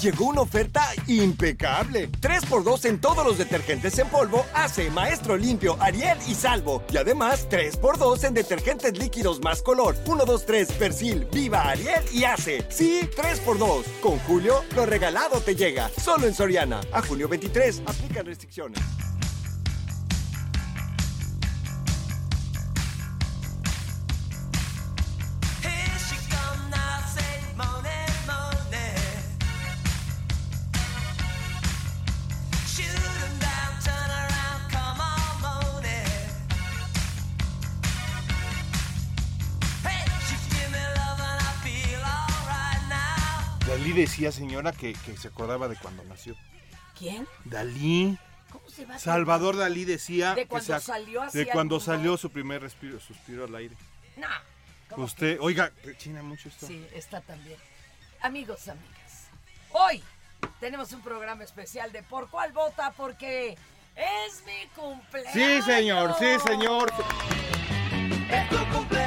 Llegó una oferta impecable. 3x2 en todos los detergentes en polvo Ace, Maestro Limpio, Ariel y Salvo. Y además 3x2 en detergentes líquidos más color. 1, 2, 3, Persil, Viva, Ariel y Ace. Sí, 3x2. Con Julio, lo regalado te llega. Solo en Soriana. A junio 23. Aplican restricciones. Decía, señora, que, que se acordaba de cuando nació. ¿Quién? Dalí. ¿Cómo se va a Salvador Dalí decía ¿De que cuando se ac- salió de cuando salió su primer respiro, suspiro al aire. No. ¿cómo Usted, oiga, china mucho esto. Sí, está también. Amigos, amigas, hoy tenemos un programa especial de Por Cuál Vota porque es mi cumpleaños. Sí, señor, sí, señor. Es tu cumpleaños.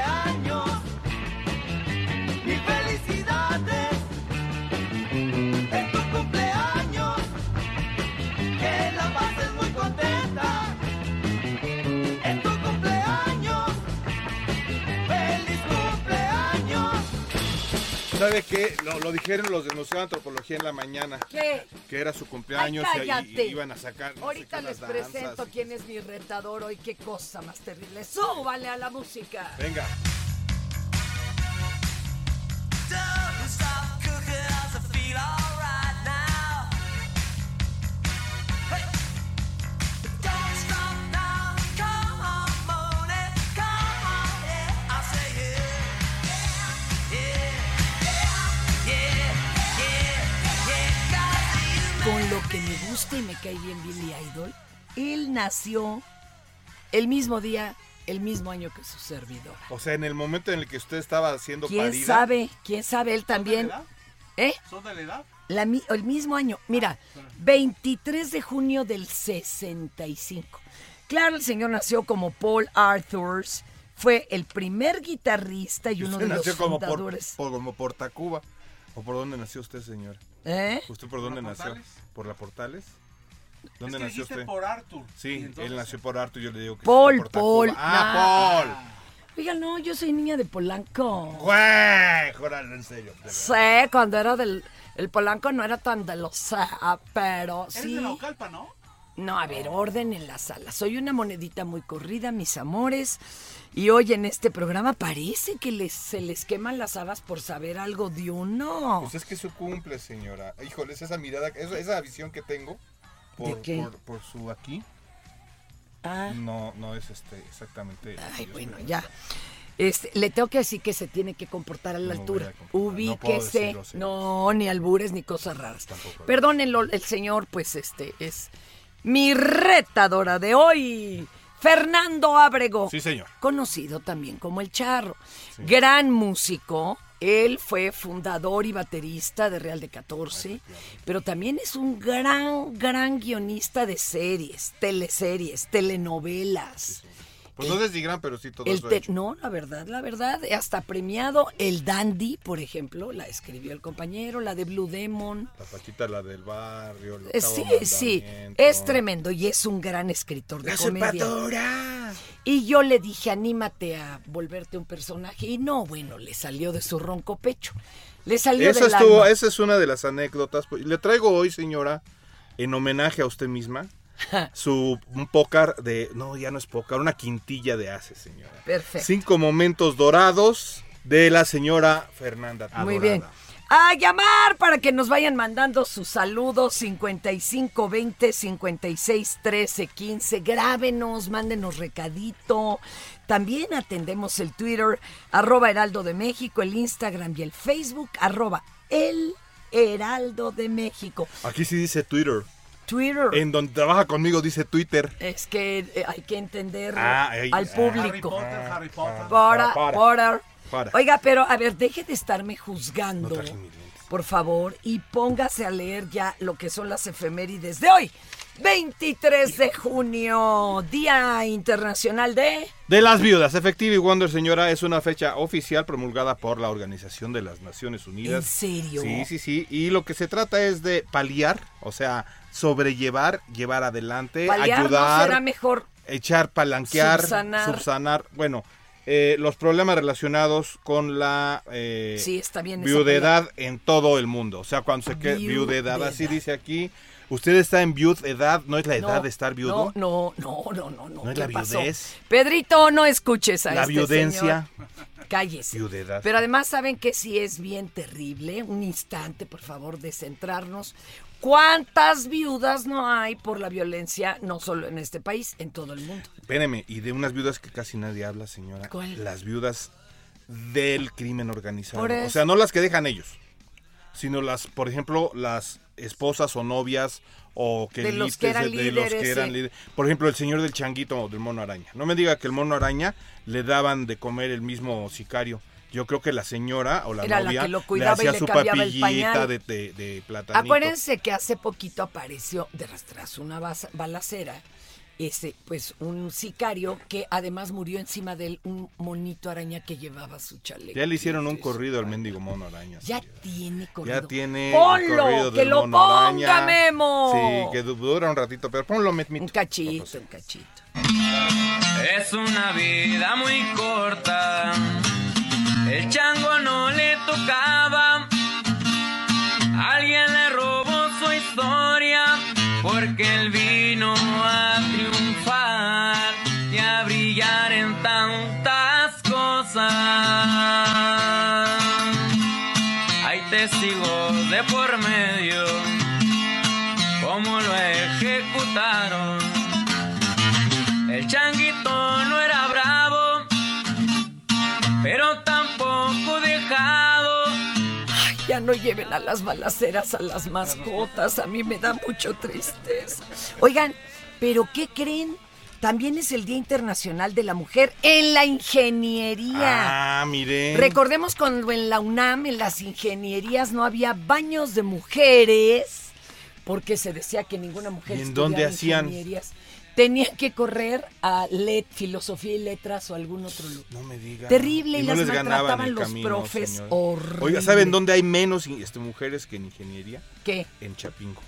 ¿Sabe qué? Lo, lo dijeron los del Museo de Antropología en la mañana. ¿Qué? Que era su cumpleaños Ay, y- y, iban a sacar. no sé Ahorita qué, les las presento quién es mi retador hoy. Qué cosa más terrible. Súbale a la música. Venga. Gusta y me cae bien Billy Idol, él nació el mismo día, el mismo año que su servidor. O sea, en el momento en el que usted estaba haciendo ¿Quién parida. sabe? ¿Quién sabe? Él también. edad? ¿Eh? ¿Son de la edad? La mi- el mismo año. Mira, 23 de junio del 65. Claro, el señor nació como Paul Arthurs. Fue el primer guitarrista y uno de los nació como por, fundadores. por- como por Tacuba. ¿O por dónde nació usted, señor? ¿Eh? ¿Usted por dónde la nació? Portales? ¿Por la Portales? ¿Dónde Es que nació usted? por Arthur. Sí, entonces- él nació por Arthur, yo le digo que Paul, por Tacuba. Paul. Ah, Oiga, no, yo soy niña de Polanco. Paul. Güey, jóralo, en serio. Sí, cuando era del... El Polanco no era tan de los... ah, pero Eres sí... de Naucalpa, ¿no? No, a ver, orden en la sala. Soy una monedita muy corrida, mis amores. Y hoy en este programa parece que les, se les queman las habas por saber algo de uno. Pues es que su cumple, señora. Híjoles, esa mirada, esa, esa visión que tengo por, ¿De qué? por, por su aquí, Ah, no, no es este exactamente. ay, bueno, ya. Este, le tengo que decir que se tiene que comportar a la No altura. a. No Ubíquese. No, ni albures ni cosas raras. Tampoco. Perdónenlo, el señor, pues este es mi retadora de hoy. Fernando Abrego. Sí, señor. Conocido también como el Charro. Gran músico, Él fue fundador y baterista de Real de 14, pero también es un gran, gran guionista de series, teleseries, telenovelas. Pues no desdigran, pero sí todo El eso te- hecho. no, la verdad, la verdad, hasta premiado. El Dandy, por ejemplo, la escribió el compañero, la de Blue Demon. La Paquita, la del barrio. el Eh, Sí, sí, es tremendo y es un gran escritor de ¡La comedia. Y yo le dije, anímate a volverte un personaje. Y no, bueno, le salió de su ronco pecho. Le salió Esa, del estuvo, alma. esa es una de las anécdotas. Pues, Le traigo hoy, señora, en homenaje a usted misma, su un pócar de. No, ya no es pócar, una quintilla de haces, señora. Perfecto. Cinco momentos dorados de la señora Fernanda. Muy Adorada. bien. A llamar para que nos vayan mandando sus saludos 55 20 56 13 15. Grábenos, mándenos recadito. También atendemos el Twitter, arroba Heraldo de México, el Instagram y el Facebook, arroba El Heraldo de México. Aquí sí dice Twitter. Twitter. En donde trabaja conmigo dice Twitter. Es que eh, hay que entender Ah, al ah. público. Harry Potter. Para, Para. para. Para. Oiga, pero a ver, deje de estarme juzgando, por favor, y póngase a leer ya lo que son las efemérides de hoy. 23 de junio, Día Internacional de... De las viudas, Effective Wonder, señora, es una fecha oficial promulgada por la Organización de las Naciones Unidas. ¿En serio? Sí, sí, sí. Y lo que se trata es de paliar, o sea, sobrellevar, llevar adelante, Paliar no ayudar, será mejor echar, palanquear, Subsanar. subsanar, bueno, eh, los problemas relacionados con la eh, Sí, está bien viudedad en todo el mundo. O sea, cuando se queda viudedad, así dice aquí. Usted está en viudedad, no es la edad No, de estar viudo. No, no, no, no, no. no. ¿No es ¿Qué la viudez? Pedrito, no escuches a La este viudencia. señor. Cállese. Viudedad. Pero además saben que sí es bien terrible. Un instante, por favor, de centrarnos. ¿Cuántas viudas no hay por la violencia, no solo en este país, en todo el mundo? Espéreme, y de unas viudas que casi nadie habla, señora. ¿Cuál? Las viudas del crimen organizado. O sea, no las que dejan ellos, sino las, por ejemplo, las esposas o novias o que De los que eran de los líderes, que eran sí. líderes. Por ejemplo, el señor del changuito o del mono araña. No me diga que el mono araña le daban de comer el mismo sicario. Yo creo que la señora o la Era la novia que lo le cuidaba y hacía le su papillita de, de, de platanito. Acuérdense que hace poquito apareció, de tras una balacera, ese, pues un sicario que además murió encima de él un monito araña que llevaba su chaleco. Ya le hicieron un corrido al mendigo mono araña. Ya señora. tiene corrido. Ya tiene ¡Ponlo! ¡Que lo mono ponga, araña. Memo! Sí, que du- dura un ratito, pero ponlo, Metmito. Un cachito, un cachito. Es una vida muy corta. El chango no le tocaba. Alguien le robó su historia porque él vino a triunfar no lleven a las balaceras a las mascotas. A mí me da mucho tristeza. Oigan, ¿pero qué creen? También es el Día Internacional de la Mujer en la Ingeniería. Ah, mire. Recordemos cuando en la UNAM, en las ingenierías, no había baños de mujeres, porque se decía que ninguna mujer ¿Y en dónde hacían? ingenierías. Tenían que correr a LET, Filosofía y Letras o algún otro lugar. No me diga. Terrible, y no las maltrataban los camino, profes. señora. Horrible. Oiga, ¿saben dónde hay menos este, mujeres que en ingeniería? ¿Qué? En Chapingo.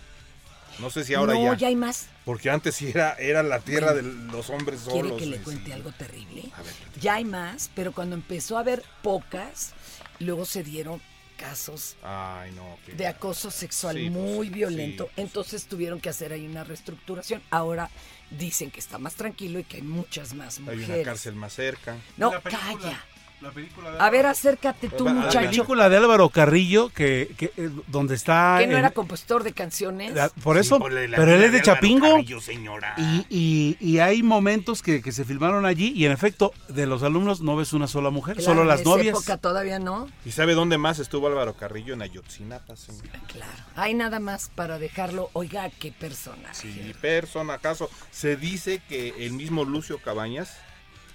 No sé si ahora no, ya. ya hay más. Porque antes sí era, era la tierra de los hombres solos. ¿Quiere que le cuente sí. algo terrible? A ver, Ya hay más, pero cuando empezó a haber pocas, luego se dieron casos Ay, no. qué de acoso sexual Sí, pues, muy violento. sí, pues. Entonces tuvieron que hacer ahí una reestructuración. Ahora dicen que está más tranquilo y que hay muchas más Hay mujeres. una cárcel más cerca. No, calla. La película de A ver, acércate tú, La La muchacho. película de Álvaro Carrillo, que, que, eh, donde está... Que no en- era compositor de canciones. la- por eso, por la- la pero él es de Chapingo. Carrillo, señora. Y, y- y hay momentos que, que se filmaron allí y en efecto de los alumnos no ves una sola mujer, Claro, solo en las esa novias. época todavía no. ¿Y sabe dónde más estuvo Álvaro Carrillo? En Ayotzinapa, señora. Claro. Hay nada más para dejarlo. Oiga, qué personaje. Sí, persona, acaso. Se dice que el mismo Lucio Cabañas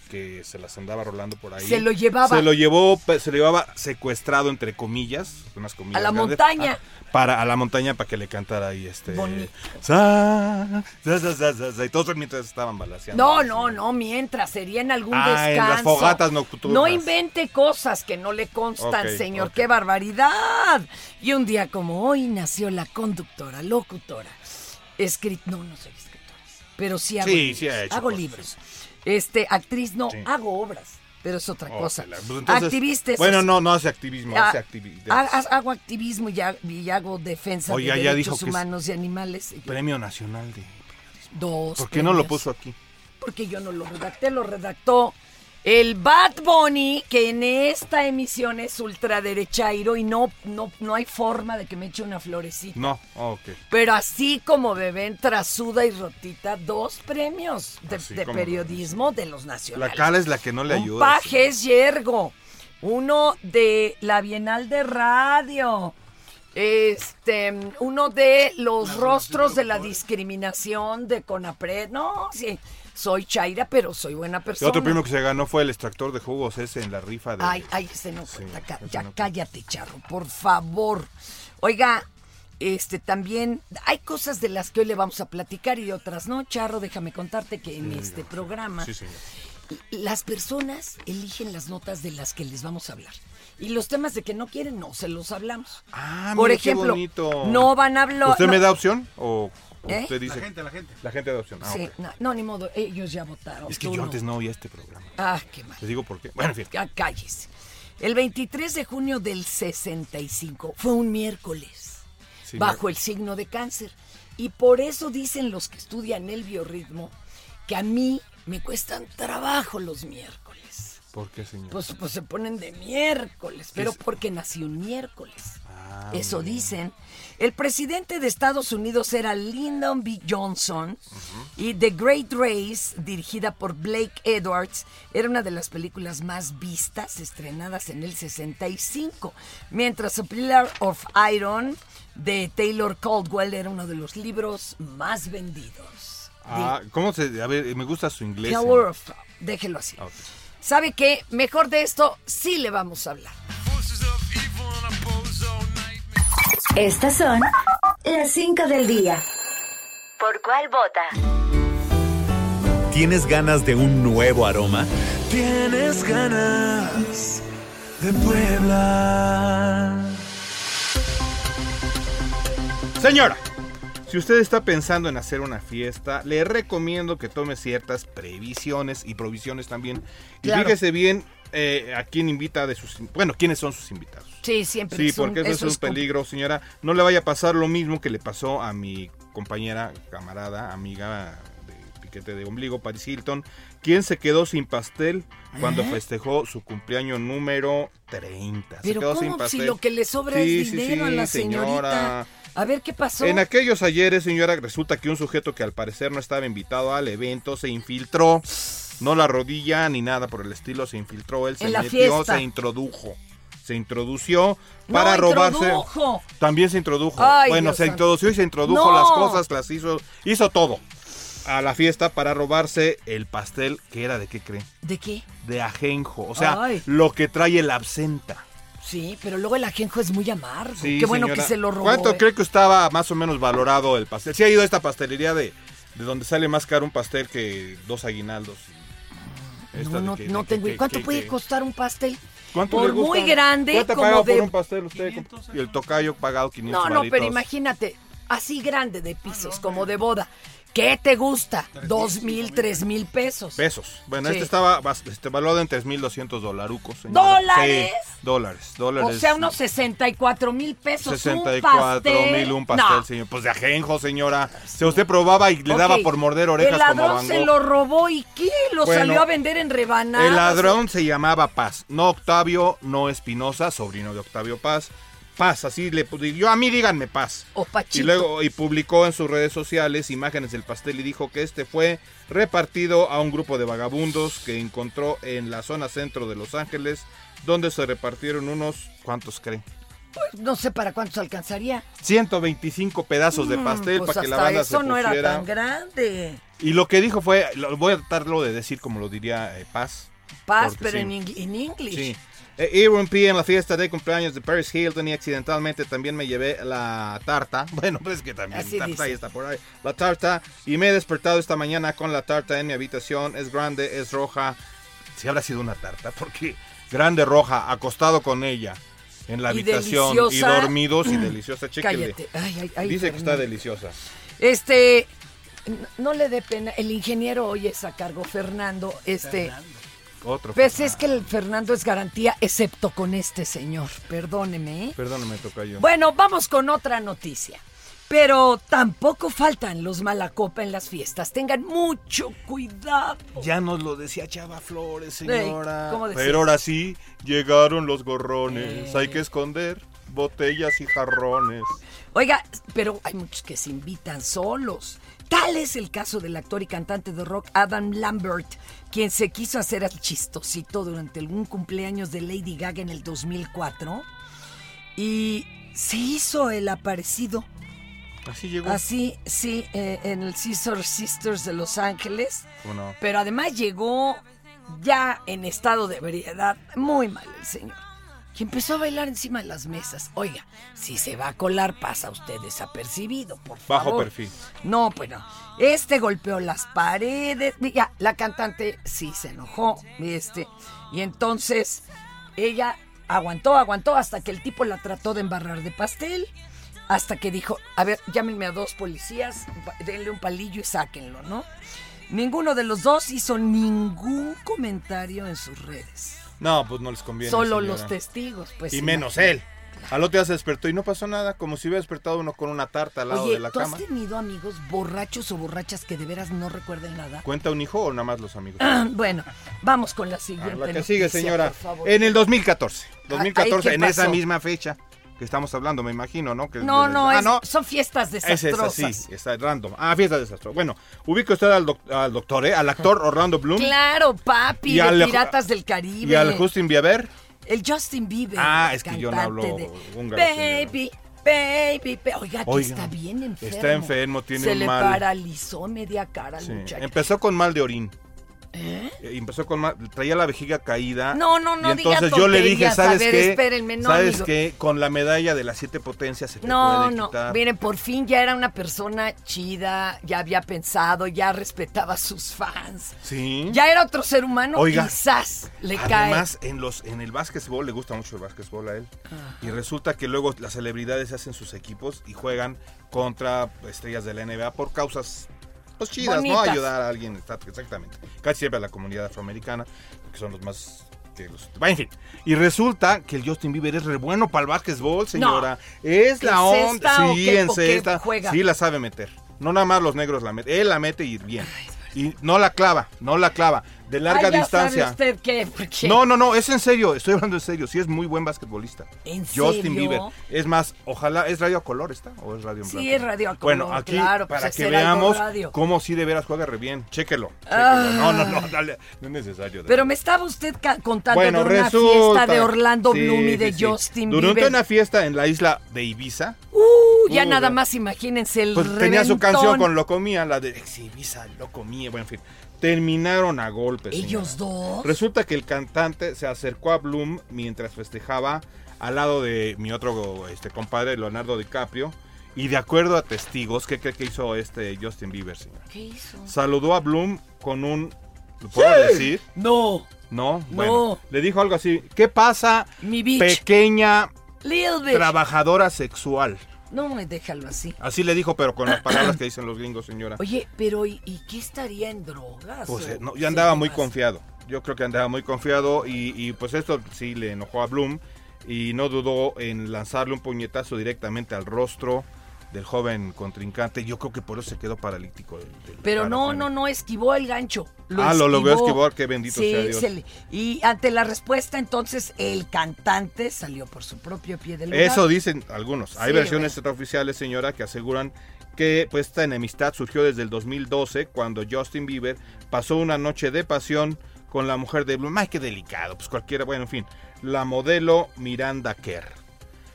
que se las andaba rolando por ahí. Se lo llevaba. Se lo llevó, se lo llevaba secuestrado entre comillas, unas comillas A la grandes, montaña. a- para a la montaña para que le cantara ahí este Bonito. sa, sa, sa, sa, sa, sa, y todos mientras estaban balaseando. No, no, no, mientras sería en algún Ah, en descanso. las fogatas nocturnas. No invente cosas que no le constan, señor. ¡Qué barbaridad! Y un día como hoy nació la conductora, locutora, escrit... No, no soy escritora, pero sí hago Sí, libros. sí ha hecho hago cosas, libros. Este, actriz, no, Sí. hago obras, pero es otra Oh, cosa. que la- pues entonces- Activista, Bueno, no, no hace activismo, Ah, hace Hago activismo y, ha- y hago defensa Oiga, de ya derechos dijo que humanos y animales. Premio Nacional de Dos. ¿Por qué no lo puso aquí? Porque yo no lo redacté, lo redactó el Bad Bunny, que en esta emisión es ultraderechairo y no, no, no hay forma de que me eche una florecita. No, oh, ok. Pero así como me ven trasuda y rotita, dos premios de, periodismo de los La nacionales. cala es la que no le Un ayuda. paje es yergo. Uno de la Bienal de Radio. Este, uno de los rostros de la discriminación de Conapred. No, sí, soy Chaira, pero soy buena El persona. otro premio que se ganó fue el extractor de jugos ese en la rifa de... Ay, ay, se no Sí, cuenta. ya no cállate, charro, por favor. Oiga, este también hay cosas de las que hoy le vamos a platicar y otras no, charro. Déjame contarte que en este programa Sí, señor. las personas eligen las notas de las que les vamos a hablar. Y los temas de que no quieren, no se los hablamos. Ah, Por qué ejemplo, bonito. no van a hablar. ¿Usted no- me da opción o ¿Eh? usted dice? La gente, la gente. La gente da opción. Ah, Sí, ok. no, no, ni modo, ellos ya votaron. Es que yo no. antes no oía este programa. Ah, qué mal. Les digo por qué. Bueno, en fin. Cállese. El 23 de junio del 65 fue un miércoles, Sí, bajo el signo de cáncer. Y por eso dicen los que estudian el biorritmo que a mí me cuestan trabajo los miércoles. ¿Por qué, señor? Pues, pues se ponen de miércoles, pero es? porque nací un miércoles. Ah, Eso bien. dicen. El presidente de Estados Unidos era Lyndon B. Johnson y The Great Race, dirigida por Blake Edwards, era una de las películas más vistas, estrenadas en el 65. Mientras A Pillar of Iron de Taylor Caldwell era uno de los libros más vendidos. Ah, ¿cómo se...? A ver, me gusta su inglés. Pillar señor. of... Déjelo así. ¿Sabe qué? Mejor de esto sí le vamos a hablar. Estas son las 5 del día. ¿Por cuál vota? ¿Tienes ganas de un nuevo aroma? Tienes ganas de Puebla. Señora, si usted está pensando en hacer una fiesta, le recomiendo que tome ciertas previsiones y provisiones también. Y Claro. fíjese bien eh, a quién invita de sus... Bueno, quiénes son sus invitados. Sí, siempre Sí, un- porque eso, es un peligro, señora. No le vaya a pasar lo mismo que le pasó a mi compañera, camarada, amiga de piquete de ombligo, Paris Hilton, quien se quedó sin pastel cuando ¿Eh? festejó su cumpleaños número 30. se Pero sin ¿cómo si lo que le sobra Sí, es sí, dinero a la señora. A ver, ¿qué pasó? En aquellos ayeres, señora, resulta que un sujeto que al parecer no estaba invitado al evento se infiltró. No la rodilla ni nada por el estilo, se infiltró. Él se metió, fiesta. se introdujo. Se introdució No, para robarse. introdujo. También se introdujo. Ay, bueno, Dios se introdució y se introdujo No. las cosas, las hizo, hizo todo a la fiesta para robarse el pastel que era de qué creen? ¿De qué? De ajenjo. O sea, Ay. lo que trae el absenta. Sí, pero luego el ajenjo es muy amargo. Sí, Qué bueno señora. que se lo robó. ¿Cuánto eh. cree que estaba más o menos valorado el pastel? Si ha ido a esta pastelería de, de donde sale más caro un pastel que dos aguinaldos. Esta No, no, que- no que- tengo. que- ¿Cuánto que- puede que- costar un pastel? ¿Cuánto por le gusta? muy grande ¿Cuánto ha como pagado de- por un pastel usted? Y el tocayo pagado 500 No, no, pero varitos. imagínate, así grande de pisos, como de boda. ¿Qué te gusta? Dos mil, tres mil pesos. Pesos. Bueno, Sí. este estaba bas- este, valuado en 3.200 dolarucos. señora. ¿Dólares? Sí, dólares, dólares. O sea, unos 64 mil pesos. 64 un mil un pastel, No. señor. Pues de ajenjo, señora. Si usted probaba y le daba Ok, por morder orejas El como ladrón Van se Gogh. lo robó y ¿qué? Lo Bueno, salió a vender en rebanadas. El ladrón se llamaba Paz, no Octavio, no Espinosa, sobrino de Octavio Paz. Paz, así le yo a mí díganme Paz. O Pachito. Y luego y publicó en sus redes sociales imágenes del pastel y dijo que este fue repartido a un grupo de vagabundos que encontró en la zona centro de Los Ángeles, donde se repartieron unos ¿cuántos creen? Pues, no sé para cuántos alcanzaría. 125 pedazos de Mm, pastel pues para que la banda eso se no era tan grande. Y lo que dijo fue, lo, voy a tratarlo de decir como lo diría eh, Paz. Paz, pero sí. en, ing- en English. Sí. Eh, irrumpí en la fiesta de cumpleaños de Paris Hilton y accidentalmente también me llevé la tarta. Bueno, pues es que también Así tarta dice. está por ahí. La tarta y me he despertado esta mañana con la tarta en mi habitación. Es grande, es roja. Si habrá sido una tarta, porque grande, roja, acostado con ella en la Y habitación y dormidos y deliciosa. Chéquenle. Cállate. Ay, ay, ay, Dice que está Fernando. deliciosa. Este, no le dé pena. El ingeniero hoy es a cargo, Fernando. Este, Otro. pues es que el Fernando es garantía, excepto con este señor. Perdóneme. ¿eh? Perdóname, toca yo. Bueno, vamos con otra noticia. Pero tampoco faltan los malacopa en las fiestas. Tengan mucho cuidado. Ya nos lo decía Chava Flores, señora. Ey, ¿cómo decía? Pero ahora sí, llegaron los gorrones. Hay que esconder botellas y jarrones. Oiga, pero hay muchos que se invitan solos. Tal es el caso del actor y cantante de rock Adam Lambert, quien se quiso hacer el chistosito durante algún cumpleaños de Lady Gaga en el 2004 y se hizo el aparecido. Así llegó. Así, sí, eh, en el Caesar Sisters de Los Ángeles. Pero además llegó ya en estado de ebriedad, muy mal el señor. Y empezó a bailar encima de las mesas. Oiga, si se va a colar, pasa usted desapercibido, por favor. Bajo perfil. No, pues no. Este golpeó las paredes. Ya, la cantante sí se enojó. Este, y entonces ella aguantó, aguantó hasta que el tipo la trató de embarrar de pastel. Hasta que dijo, a ver, llámenme a dos policías, denle un palillo y sáquenlo, ¿no? Ninguno de los dos hizo ningún comentario en sus redes. No, pues no les conviene. Solo señora. los testigos, pues. Y menos imagínate. él. Al otro día se despertó y no pasó nada, como si hubiera despertado uno con una tarta al lado Oye, de la ¿tú cama. has tenido amigos borrachos o borrachas que de veras no recuerden nada? ¿Cuenta un hijo o nada más los amigos? bueno, vamos con la siguiente. la que noticia, sigue, señora. En el 2014. Ah, ahí, 2014, ¿qué en esa misma fecha que estamos hablando, me imagino, ¿no? Que No, de- no, ah, es- no. son fiestas Es esa, desastrosas. sí, está random. Ah, fiesta desastrosa. Bueno, ubica usted al, doc- al doctor, ¿eh? Al actor Orlando Bloom. Claro, papi, Y de al- Piratas del Caribe. Y al Justin Bieber. El Justin Bieber. Ah, es que yo no hablo húngaro, Baby, baby, ba- Oiga, que Oiga, está bien enfermo. está enfermo, tiene Se un le mal- paralizó media cara al Sí, muchacho. Empezó con mal de orín. ¿Eh? Empezó con traía la vejiga caída. No, no, no Y entonces yo le dije. ¿sabes ver, qué? espérenme, no, ¿Sabes amigo. qué? Con la medalla de las siete potencias se te No, puede no. quitar. Miren, por fin ya era una persona chida, ya había pensado, ya respetaba a sus fans. Sí. Ya era otro ser humano, Oiga, quizás le Además, en los en el básquetbol le gusta mucho el básquetbol a él. Y resulta que luego las celebridades hacen sus equipos y juegan contra estrellas de la NBA por causas pues chidas, Bonitas. ¿no? Ayudar a alguien, exactamente. Casi siempre a la comunidad afroamericana, que son los más que los- en fin. Y resulta que el Justin Bieber es re bueno para el básquetbol, señora. Es ¿Qué la onda. Sí, qué- en o qué esta. juega? Sí la sabe meter. No nada más los negros la meten. Él la mete y bien. Y no la clava, no la clava. De larga Ay, ya distancia. sabe usted qué, porque... No, no, no, es en serio, estoy hablando en serio. Sí es muy buen basquetbolista. ¿En Justin serio? Bieber. Es más, ojalá, ¿es radio a color esta o es radio en Sí, blanco? es radio a Bueno, color, aquí claro, pues para es que veamos cómo sí de veras juega re bien. Chéquelo. chéquelo. Ah. No, no, no, dale, no es necesario. Pero me estaba usted contando bueno, de una resulta. fiesta de Orlando Sí, Bloom y de sí, sí. Justin Durante Bieber. una fiesta en la isla de Ibiza, Uh, ya Uh, nada más imagínense el pues tenía su canción con Lo Comía, la de Ex Ibiza, Lo Comía, bueno, en fin. Terminaron a golpes. ¿Ellos señora. dos? Resulta que el cantante se acercó a Bloom mientras festejaba al lado de mi otro este, compadre, Leonardo DiCaprio. Y de acuerdo a testigos, ¿qué cree que hizo este Justin Bieber, señor? ¿Qué hizo? Saludó a Bloom con un... ¿Lo puedo Sí. decir? No. No, No. Le dijo algo así. ¿Qué pasa, Mi bitch. pequeña Little bitch. trabajadora sexual? No, déjalo así. Así le dijo, pero con las palabras que dicen los gringos, señora. Oye, pero ¿y, y qué estaría en drogas? Pues o eh, no, yo andaba muy confiado. Yo creo que andaba muy confiado y, y, pues esto sí le enojó a Bloom y no dudó en lanzarle un puñetazo directamente al rostro del joven contrincante. Yo creo que por eso se quedó paralítico. del- del Pero no, no, no, esquivó el gancho. Ah, lo logró esquivar, qué bendito Sí, sea Dios. se le- y ante la respuesta, entonces, el cantante salió por su propio pie del lugar. Eso dicen algunos. Hay Sí, versiones extraoficiales, señora, que aseguran que pues, esta enemistad surgió desde el 2012 cuando Justin Bieber pasó una noche de pasión con la mujer de Bloom. Ay, qué delicado. Pues cualquiera, bueno, en fin. La modelo Miranda Kerr.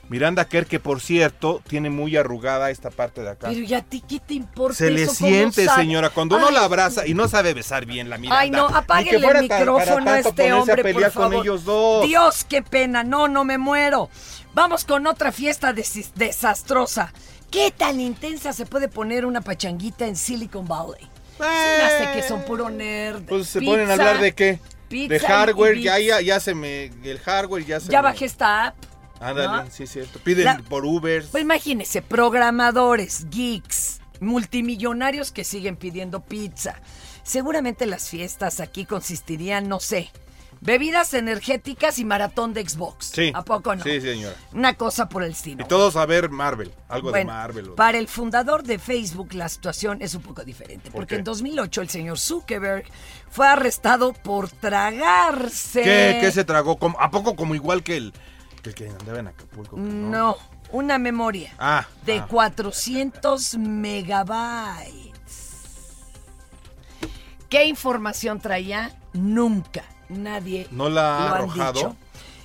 Miranda Kerr, que por cierto, tiene muy arrugada esta parte de acá. Pero ya a ti, ¿qué te importa Se le siente, señora, cuando uno la abraza y no sabe besar bien la Miranda. Ay, no, apáguenle el micrófono a este hombre, a pelear por favor. con ellos dos. Dios, qué pena. No, no me muero. Vamos con otra fiesta des- desastrosa. ¿Qué tan intensa se puede poner una pachanguita en Silicon Valley? Hace que son puro nerd. Pues se Pizza, ponen a hablar de qué? pizza De y hardware, ya, ya, ya se me. El hardware ya se Ya me- bajé esta app. Ándale, ¿no? sí, cierto. Piden La- por Uber. Pues imagínese, programadores, geeks, multimillonarios que siguen pidiendo pizza. Seguramente las fiestas aquí consistirían, no sé, bebidas energéticas y maratón de Xbox. Sí. ¿A poco no? Sí, señora. Una cosa por el Y estilo. todos a ver Marvel, algo Bueno, de Marvel. o- Para el fundador de Facebook la situación es un poco diferente, ¿Por porque qué? en 2008 el señor Zuckerberg fue arrestado por tragarse... ¿Qué, qué se tragó? ¿Cómo- ¿A poco como igual que el, el que andaba en Acapulco? No, una memoria Ah, de ah. 400 megabytes. ¿Qué información traía? Nunca. Nadie ¿No la ha lo han arrojado? dicho.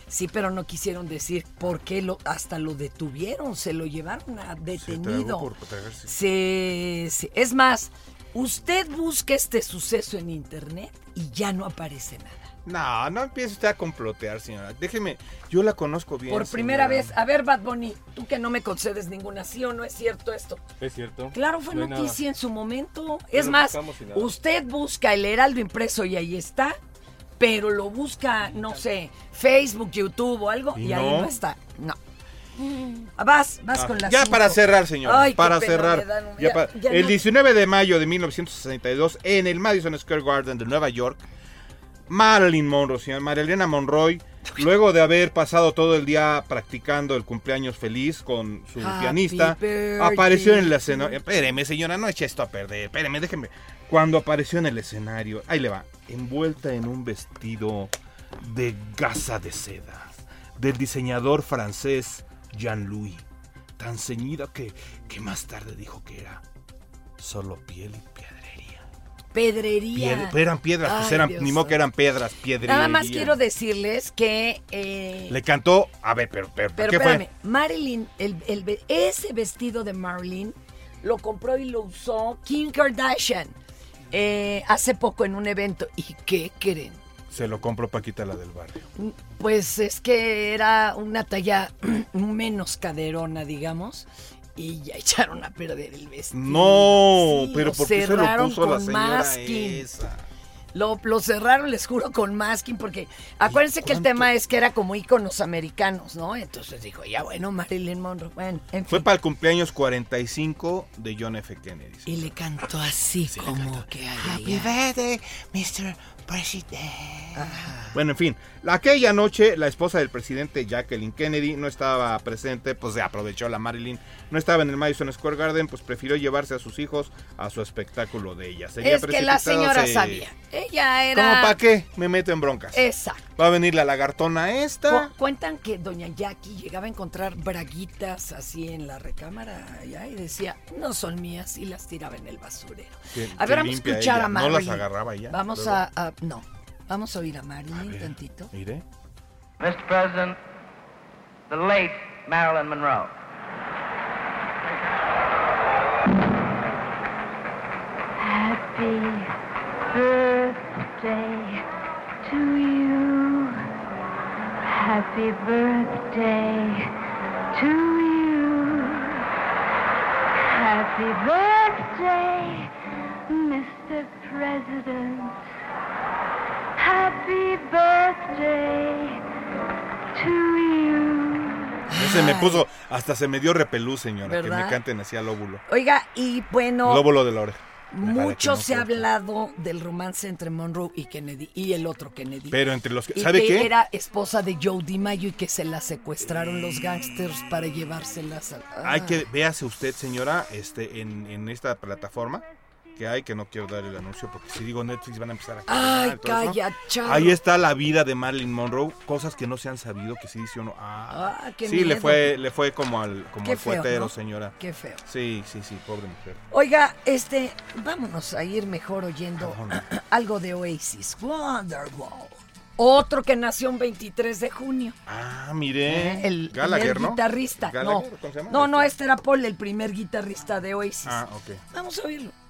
Sí, pero no quisieron decir por qué lo, hasta lo detuvieron, se lo llevaron a detenido. por es más, usted busca este suceso en internet y ya no aparece nada. No, no empiece usted a complotear, señora. Déjeme, yo la conozco bien. Por primera señora. vez, a ver, Bad Bunny, tú que no me concedes ninguna, ¿sí o no es cierto esto? Es cierto. Claro, fue No noticia en su momento. Es más, usted busca el Heraldo impreso y ahí está, pero lo busca, no sé, Facebook, YouTube o algo y, ¿Y ahí no? no está. No. Vas, vas Ah, con la ya cinco. para cerrar, señora. Ay, qué para pena cerrar. Ya ya- ya el no- 19 de mayo de 1962, en el Madison Square Garden de Nueva York, Marilyn Monroe, señora Marilena Monroe, luego de haber pasado todo el día practicando el cumpleaños feliz con su Happy pianista, birthday. apareció en el escenario. Espéreme, señora, no eche esto a perder. Espéreme, déjeme. Cuando apareció en el escenario, ahí le va, envuelta en un vestido de gasa de seda del diseñador francés Jean-Louis, tan ceñida que, que más tarde dijo que era solo piel y piedrería. Pedrería. Eran piedras, pues eran, Dios ni modo que eran piedras, piedrería. Nada más quiero decirles que... eh, Le cantó, a ver, pero, pero, Pero ¿qué espérame, fue? Marilyn, el, el ve- ese vestido de Marilyn lo compró y lo usó Kim Kardashian eh, hace poco en un evento. ¿Y qué creen? Se lo compró Paquita la del barrio. Pues es que era una talla menos caderona, digamos. Y ya echaron a perder el vestido. No, Sí, pero ¿por qué se lo cerraron puso la con señora masking. esa? Lo, lo cerraron, les juro, con masking, porque acuérdense que el tema es que era como íconos americanos, ¿no? Entonces dijo, ya bueno, Marilyn Monroe, bueno, en Fue fin. para el cumpleaños 45 de John F. Kennedy. Y le cantó así como que ay, ay, ay. birthday, Mr. President. Bueno, en fin, aquella noche la esposa del presidente Jacqueline Kennedy no estaba presente, pues se aprovechó la Marilyn, no estaba en el Madison Square Garden, pues prefirió llevarse a sus hijos a su espectáculo de ella. Seguía Es que la señora se- sabía. Ella ¿Cómo era... para qué? Me meto en broncas. Exacto. Va a venir la lagartona esta. Cu- Cuentan que doña Jackie llegaba a encontrar braguitas así en la recámara allá y decía, no son mías, y las tiraba en el basurero. Que- a ver, vamos a escuchar ella. a ¿No Marilyn. las agarraba ella? Vamos a- No, vamos a oír a Marilyn tantito. Mire. Mr. President, the late Marilyn Monroe. Happy birthday to you. Happy birthday to you. Happy birthday, Mr. President. Se me puso, hasta se me dio repelú, señora, que me canten así al óvulo. Oiga, y bueno... Lóbulo de la oreja. Mucho que no se ha hablado del romance entre Monroe y Kennedy y el otro Kennedy. Pero entre los que- Y ¿sabe que qué? era esposa de Joe DiMaggio y que se la secuestraron los gangsters para llevárselas a... Hay Ah. que, véase usted, señora, este, en, en esta plataforma que hay, que no quiero dar el anuncio, porque si digo Netflix van a empezar a... Ay, eso. calla, chavo. Ahí está la vida de Marilyn Monroe, cosas que no se han sabido, que sí dice uno, ah, Ah, qué sí, le fue, le fue como al, como Qué al feo, señora. Qué feo. Sí, sí, sí, pobre mujer. Oiga, este, vámonos a ir mejor oyendo algo de Oasis. Wonderwall. Otro que nació un 23 de junio. Ah, mire. El Gallagher, primer ¿no? guitarrista. Gallagher, no, no, no, este era Paul, el primer guitarrista de Oasis. Ah, ok. Vamos a oírlo.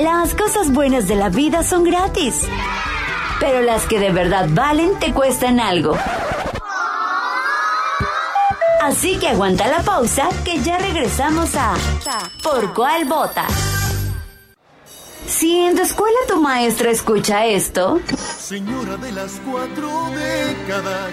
Las cosas buenas de la vida son gratis. Pero las que de verdad valen te cuestan algo. Así que aguanta la pausa que ya regresamos a ¿Por cuál vota? Si en tu escuela tu maestra escucha esto, Señora de las cuatro décadas.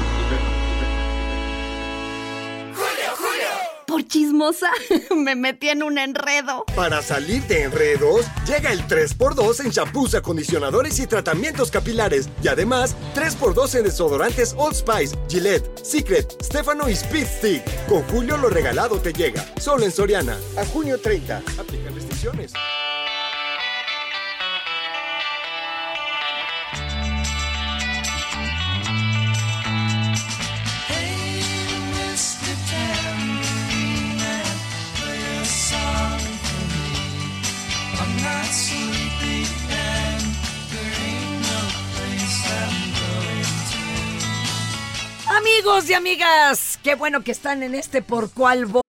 Chismosa, me metí en un enredo. Para salir de enredos, llega el 3x2 en shampoos, acondicionadores y tratamientos capilares. Y además, 3x2 en desodorantes Old Spice, Gillette, Secret, Stefano y Speed Stick. Con Julio lo regalado te llega. Solo en Soriana. A junio 30. Aplican restricciones. Amigos y amigas, qué bueno que están en este por vota.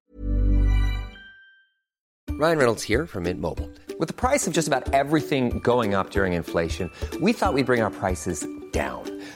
Ryan Reynolds here from Mint Mobile. With the price of just about everything going up during inflation, we thought we'd bring our prices down.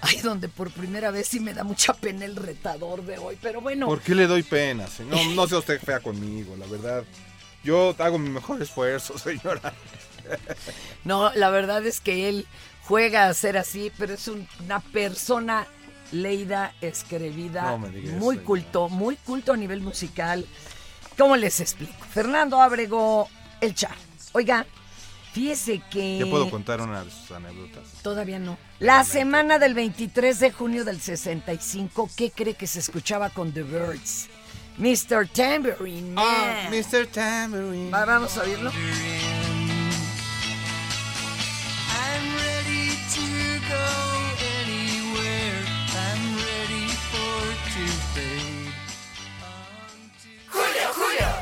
Ay, donde por primera vez sí me da mucha pena el retador de hoy, pero bueno. ¿Por qué le doy pena? señor? No, no sea usted fea conmigo, la verdad. Yo hago mi mejor esfuerzo, señora. No, la verdad es que él juega a ser así, pero es un- una persona leída, escribida, No me diga eso, muy culto, muy culto a nivel musical. ¿Cómo les explico? Fernando Abrego, el char. Oiga, fíjese que... ¿Ya puedo contar una de sus anécdotas? Todavía no. La semana del 23 de junio del 65, ¿qué cree que se escuchaba con The Birds? Mr. Tambourine Man. Ah, Mr. Tambourine. Va- vamos a oírlo. I'm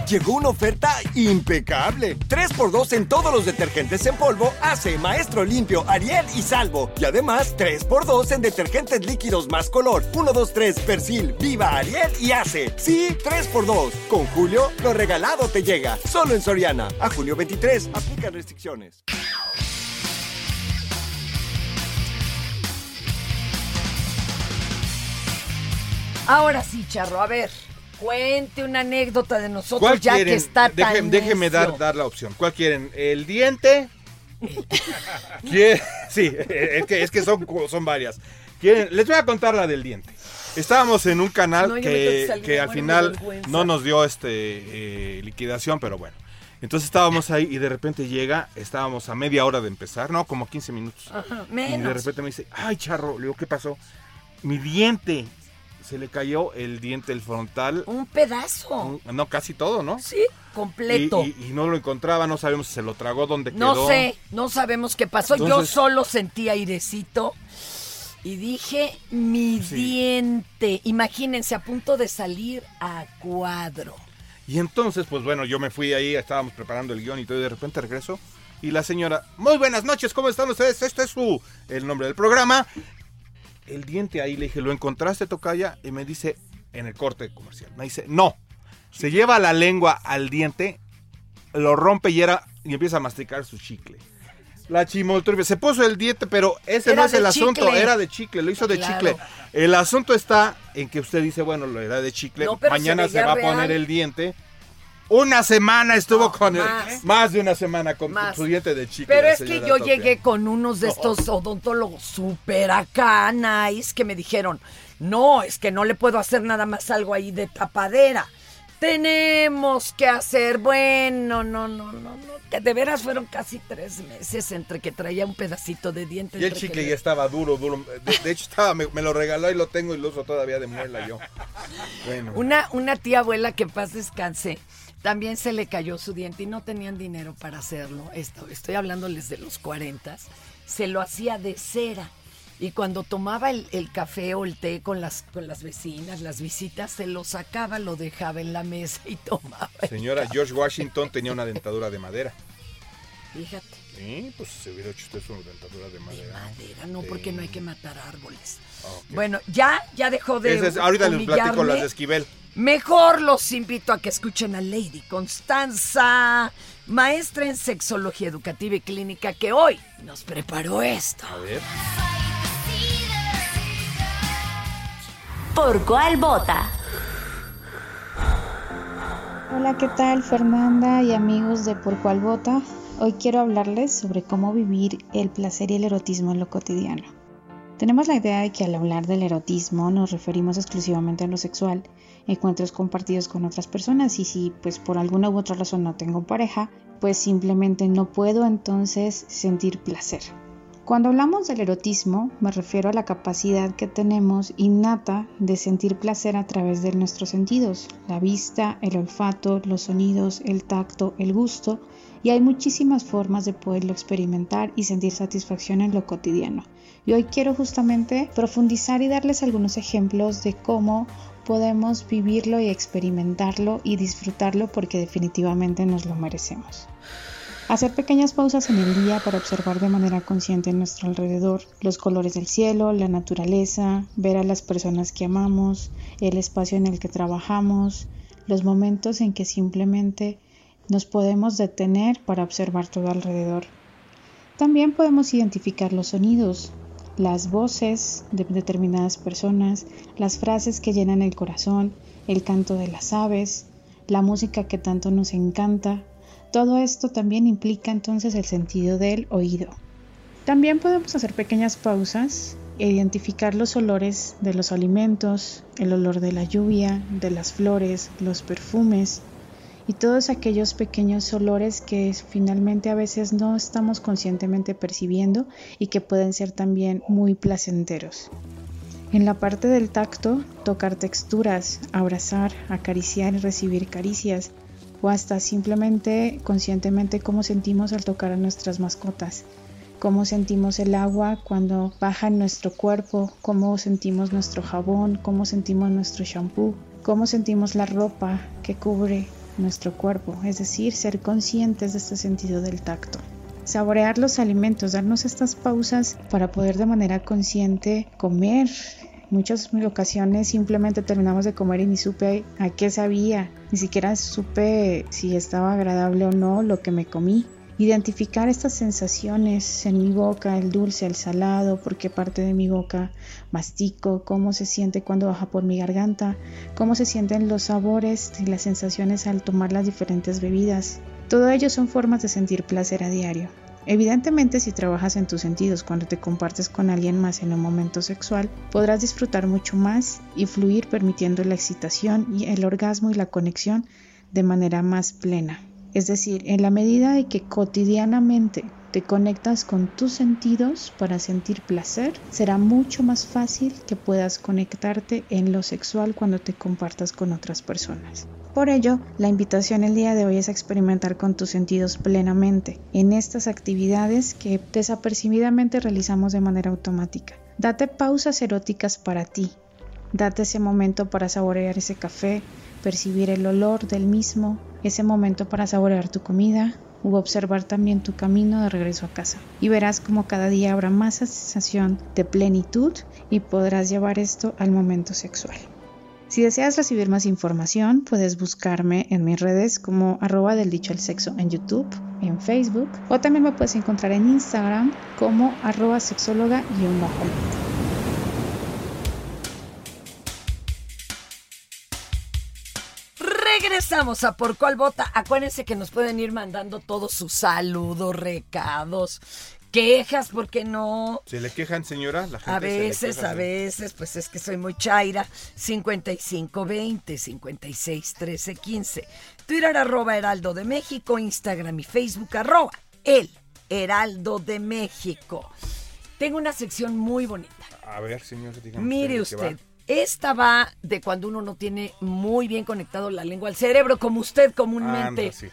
Llegó una oferta impecable. 3x2 en todos los detergentes en polvo, Ace, Maestro Limpio, Ariel y Salvo. Y además 3x2 en detergentes líquidos más color. 1, 2, 3, Persil, Viva, Ariel y Ace. Sí, 3x2. Con Julio, lo regalado te llega. Solo en Soriana. A junio 23. Aplican restricciones. Ahora sí, Charro, a ver, cuente una anécdota de nosotros ¿Cuál ya quieren? que está Deje- tan déjeme necio. dar, dar la opción. ¿Cuál quieren? ¿El diente? ¿Quiere- Sí, es que, es que son, son varias. ¿Quieren? Les voy a contar la del diente. Estábamos en un canal No, que que, salir, que me al final no nos dio este eh, liquidación, pero bueno. Entonces estábamos ahí y de repente llega, estábamos a media hora de empezar, ¿no? Como 15 minutos. Ajá, Y de repente me dice, ay, charro, le digo, ¿qué pasó? Mi diente. Se le cayó el diente, el frontal. Un pedazo. No, casi todo, ¿no? Sí, completo. Y, y- y no lo encontraba, no sabemos si se lo tragó, dónde No quedó. sé, no sabemos qué pasó. Yo solo sentí airecito y dije, mi Sí. diente. Imagínense, a punto de salir a cuadro. Y entonces, pues bueno, yo me fui ahí, estábamos preparando el guion y todo, y de repente regreso. Y la señora, muy buenas noches, ¿cómo están ustedes? Este es su, el nombre del programa. El diente ahí, le dije, ¿lo encontraste, Tocaya? Y me dice, en el corte comercial, me dice, no. Se lleva la lengua al diente, lo rompe y, era, y empieza a masticar su chicle. La chimoltrufia. Se puso el diente, pero ese Era no es el asunto. Era de chicle, lo hizo de Claro. chicle. El asunto está en que usted dice, bueno, lo era de chicle. No, Mañana se va a poner el diente. Una semana estuvo con el- más. más de una semana con Más. su diente de chicle. Pero es que yo Topia. llegué con unos de estos odontólogos super acá, nice, que me dijeron, no, es que no le puedo hacer nada más algo ahí de tapadera. Tenemos que hacer, bueno, no, no, no, no, que de veras fueron casi tres meses entre que traía un pedacito de diente. Y el chicle que- ya estaba duro, duro. De, de hecho, estaba, me, me lo regaló y lo tengo y lo uso todavía de muela yo. Bueno. Una, una tía abuela que paz descanse, también se le cayó su diente y no tenían dinero para hacerlo. Esto, estoy hablándoles de los 40. Se lo hacía de cera. Y cuando tomaba el, el café o el té con las, con las vecinas, las visitas, se lo sacaba, lo dejaba en la mesa y tomaba. Señora. George Washington tenía una dentadura de madera. Fíjate, Sí, pues se hubiera hecho usted su dentadura de madera. madera, no, porque no hay que matar árboles. Bueno, ya, ya dejó de. Es- ahorita les platico humillarme. las de Esquivel. Mejor los invito a que escuchen a Lady Constanza, maestra en sexología educativa y clínica, que hoy nos preparó esto. A ver. ¿Por cuál vota? Hola, ¿qué tal Fernanda y amigos de Por Cuál Vota? Hoy quiero hablarles sobre cómo vivir el placer y el erotismo en lo cotidiano. Tenemos la idea de que al hablar del erotismo nos referimos exclusivamente a lo sexual, encuentros compartidos con otras personas y si pues por alguna u otra razón no tengo pareja, pues simplemente no puedo entonces sentir placer. Cuando hablamos del erotismo, me refiero a la capacidad que tenemos innata de sentir placer a través de nuestros sentidos, la vista, el olfato, los sonidos, el tacto, el gusto, y hay muchísimas formas de poderlo experimentar y sentir satisfacción en lo cotidiano. Y hoy quiero justamente profundizar y darles algunos ejemplos de cómo podemos vivirlo y experimentarlo y disfrutarlo porque definitivamente nos lo merecemos. Hacer pequeñas pausas en el día para observar de manera consciente en nuestro alrededor los colores del cielo, la naturaleza, ver a las personas que amamos, el espacio en el que trabajamos, los momentos en que simplemente nos podemos detener para observar todo alrededor. También podemos identificar los sonidos, las voces de determinadas personas, las frases que llenan el corazón, el canto de las aves, la música que tanto nos encanta. Todo esto también implica entonces el sentido del oído. También podemos hacer pequeñas pausas e identificar los olores de los alimentos, el olor de la lluvia, de las flores, los perfumes y todos aquellos pequeños olores que finalmente a veces no estamos conscientemente percibiendo y que pueden ser también muy placenteros. En la parte del tacto, tocar texturas, abrazar, acariciar y recibir caricias, o hasta simplemente conscientemente cómo sentimos al tocar a nuestras mascotas, cómo sentimos el agua cuando baja en nuestro cuerpo, cómo sentimos nuestro jabón, cómo sentimos nuestro shampoo, cómo sentimos la ropa que cubre nuestro cuerpo, es decir, ser conscientes de este sentido del tacto. Saborear los alimentos, darnos estas pausas para poder de manera consciente comer. Muchas ocasiones simplemente terminamos de comer y ni supe a qué sabía, ni siquiera supe si estaba agradable o no lo que me comí. Identificar estas sensaciones en mi boca, el dulce, el salado, por qué parte de mi boca mastico, cómo se siente cuando baja por mi garganta, cómo se sienten los sabores y las sensaciones al tomar las diferentes bebidas. Todo ello son formas de sentir placer a diario. Evidentemente, si trabajas en tus sentidos cuando te compartes con alguien más en un momento sexual, podrás disfrutar mucho más y fluir permitiendo la excitación y el orgasmo y la conexión de manera más plena. Es decir, en la medida de que cotidianamente te conectas con tus sentidos para sentir placer, será mucho más fácil que puedas conectarte en lo sexual cuando te compartas con otras personas. Por ello, la invitación el día de hoy es a experimentar con tus sentidos plenamente en estas actividades que desapercibidamente realizamos de manera automática. Date pausas eróticas para ti. Date ese momento para saborear ese café, percibir el olor del mismo, ese momento para saborear tu comida u observar también tu camino de regreso a casa. Y verás como cada día habrá más sensación de plenitud y podrás llevar esto al momento sexual. Si deseas recibir más información, puedes buscarme en mis redes como arroba del dicho al sexo en YouTube, en Facebook, o también me puedes encontrar en Instagram como arroba sexóloga Regresamos a Por Cuál Vota. Acuérdense que nos pueden ir mandando todos sus saludos, recados, quejas, porque no? ¿Se le quejan, señora? La gente A veces, queja, a veces, pues es que soy muy chaira. 5520 56 13 15. Twitter arroba Heraldo de México, Instagram y Facebook arroba El Heraldo de México. Tengo una sección muy bonita. A ver, señor, dígame Mire usted, esta va de cuando uno no tiene muy bien conectado la lengua al cerebro, como usted comúnmente. Anda, sí.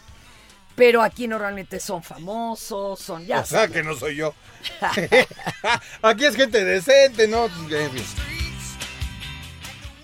Pero aquí normalmente son famosos, son ya. o sea, que no soy yo. Aquí es gente decente, ¿no?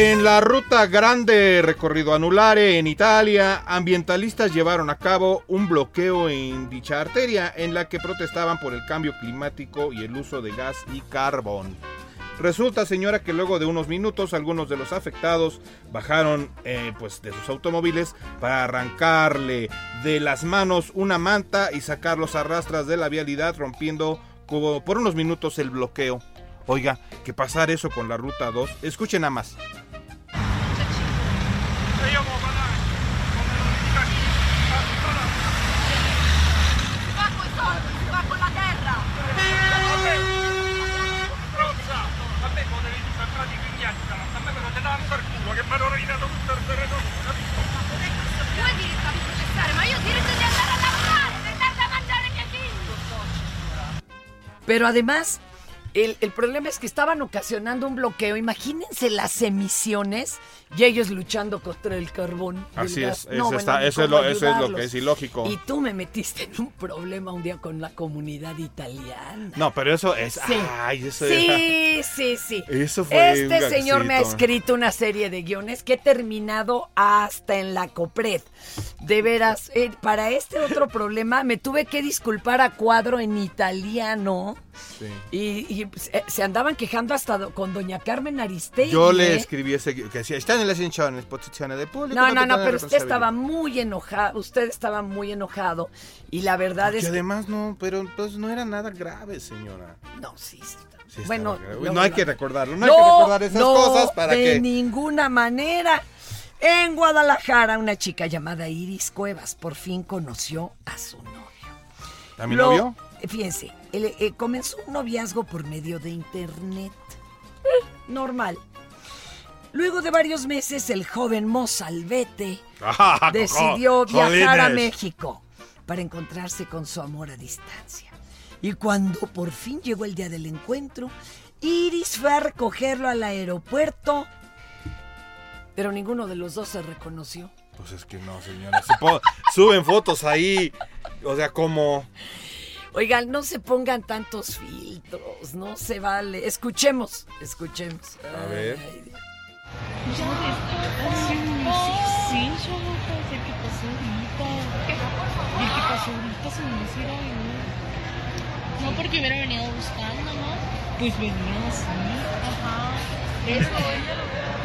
En la ruta grande recorrido anulare en Italia, ambientalistas llevaron a cabo un bloqueo en dicha arteria en la que protestaban por el cambio climático y el uso de gas y carbón. Resulta, señora, que luego de unos minutos algunos de los afectados bajaron eh, pues, de sus automóviles para arrancarle de las manos una manta y sacarlos a rastras de la vialidad, rompiendo por unos minutos el bloqueo. Oiga, que pasar eso con la ruta 2, escuchen nada más. Pero además, el, el problema es que estaban ocasionando un bloqueo. Imagínense las emisiones y ellos luchando contra el carbón. Así es, eso, No, bueno, está- ni eso, es lo, eso es lo ayudarlos. que es ilógico. Y tú me metiste en un problema un día con la comunidad italiana. No, pero eso es... Sí. Ay, eso Sí, sí, sí. Eso fue Este señor me ha escrito una serie de guiones que he terminado hasta en la copred. De veras, eh, para este otro problema me tuve que disculpar a cuadro en italiano. Sí. Y, y, pues, eh, se andaban quejando hasta do- con doña Carmen Aristegui. Yo le ¿eh? escribí ese que decía, están en la ascensión, posición de público. No, no, no, pero usted responsabilidad". estaba muy enojado. Usted estaba muy enojado. Y la verdad es que. además no, pero pues no era nada grave, señora. No, sí, sí. Sí Bueno, no hay que recordarlo, no, hay que recordar esas no, cosas para de que... ninguna manera. En Guadalajara, una chica llamada Iris Cuevas por fin conoció a su novio. ¿A mi Lo- novio? Fíjense, él, eh, comenzó un noviazgo por medio de internet. Normal. Luego de varios meses, el joven Mozalbete Ah, decidió viajar a. México para encontrarse con su amor a distancia. Y cuando por fin llegó el día del encuentro, Iris fue a recogerlo al aeropuerto, pero ninguno de los dos se reconoció. Pues es que no, señora. se suben fotos ahí, o sea, como... Oigan, no se pongan tantos filtros, no se vale. Escuchemos, escuchemos. A ver. Ay, Dios. Sí, sí, Charlotte, sé qué pasó ahorita. ¿Y qué pasó ahorita? Se me hiciera venir. No porque hubiera venido buscando, ¿no? Pues venía así. Ajá.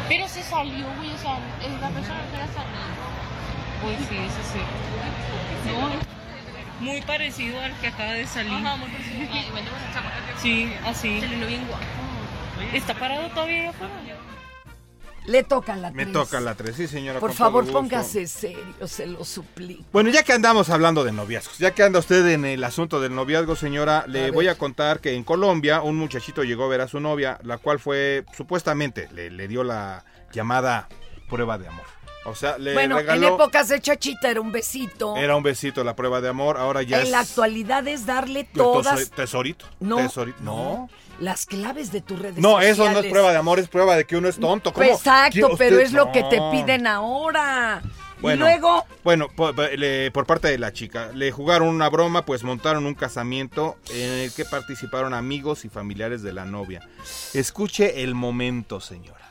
Pero se salió, güey, o sea, es la persona que era salido. Pues sí, eso sí. No, muy parecido al que acaba de salir. Ajá, muy parecido. Bueno, Sí, así. Se bien guapo. ¿Está parado todavía ahí afuera? Le toca la Me tres. toca la 3, sí, señora. Por favor, póngase serio, se lo suplico. Bueno, ya que andamos hablando de noviazgos, ya que anda usted en el asunto del noviazgo, señora, le ver. voy a contar que en Colombia un muchachito llegó a ver a su novia, la cual fue, supuestamente, le, le dio la llamada prueba de amor. O sea, le bueno, en épocas de chachita era un besito. Era un besito la prueba de amor, ahora ya en es... la actualidad es darle todas Tesorito. No. Tesorito. No. las claves de tus redes No, eso no es sociales. prueba de amor, es prueba de que uno es tonto. ¿Cómo? Exacto, ¿Quién- pero es lo que te No. piden ahora. Bueno, y luego, Bueno, por parte de la chica, le jugaron una broma, pues montaron un casamiento en el que participaron amigos y familiares de la novia. Escuche el momento, señora.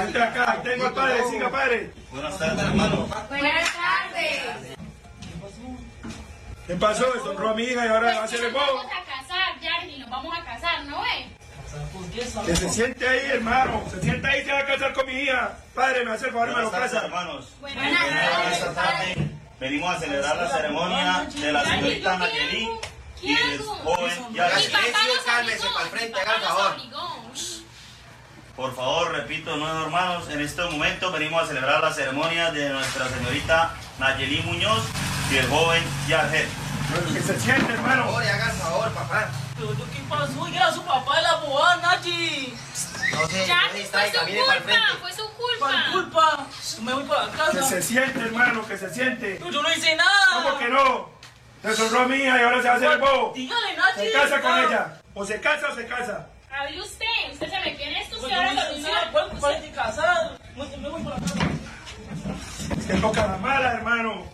Entra acá, tengo al padre, siga padre. Buenas tardes, hermano. Buenas tardes. ¿Qué pasó? Deshonró a mi hija y ahora va a hacer el Nos bobo. vamos a casar, Jardy, nos vamos a casar, ¿no es? Que se siente ahí, hermano. Se siente ahí, se va a casar con mi hija. Padre, me hace el favor, me lo Buenas tardes, casa. hermanos. Buenas Esta tarde venimos a celebrar la ceremonia de la señorita Nayeli y el joven nos cálmese para el frente, haga el favor. Por favor, repito, nuevos hermanos, en este momento venimos a celebrar la ceremonia de nuestra señorita Nayeli Muñoz y el joven Yarger. Que se siente, hermano. Por favor, haga el favor, papá. Pero yo, ¿qué pasó? Ya su papá la boda, Nachi. No se, Jardy, no se fue distraiga, su mire para el culpa, frente. fue su culpa. ¿Cuál culpa? Me voy para Que casa. se siente, hermano, que se siente. Yo no hice nada. ¿Cómo que no? Deshonró a mi hija y ahora se va a hacer el bobo. Dígale, Nachi. Se casa con ella. O se casa o se casa. Hable usted, usted se metió en esto, Pues usted yo ahora lo hice dice. nada. ¿Cuál culpa de casar? Me casa. Toca la mala, hermano.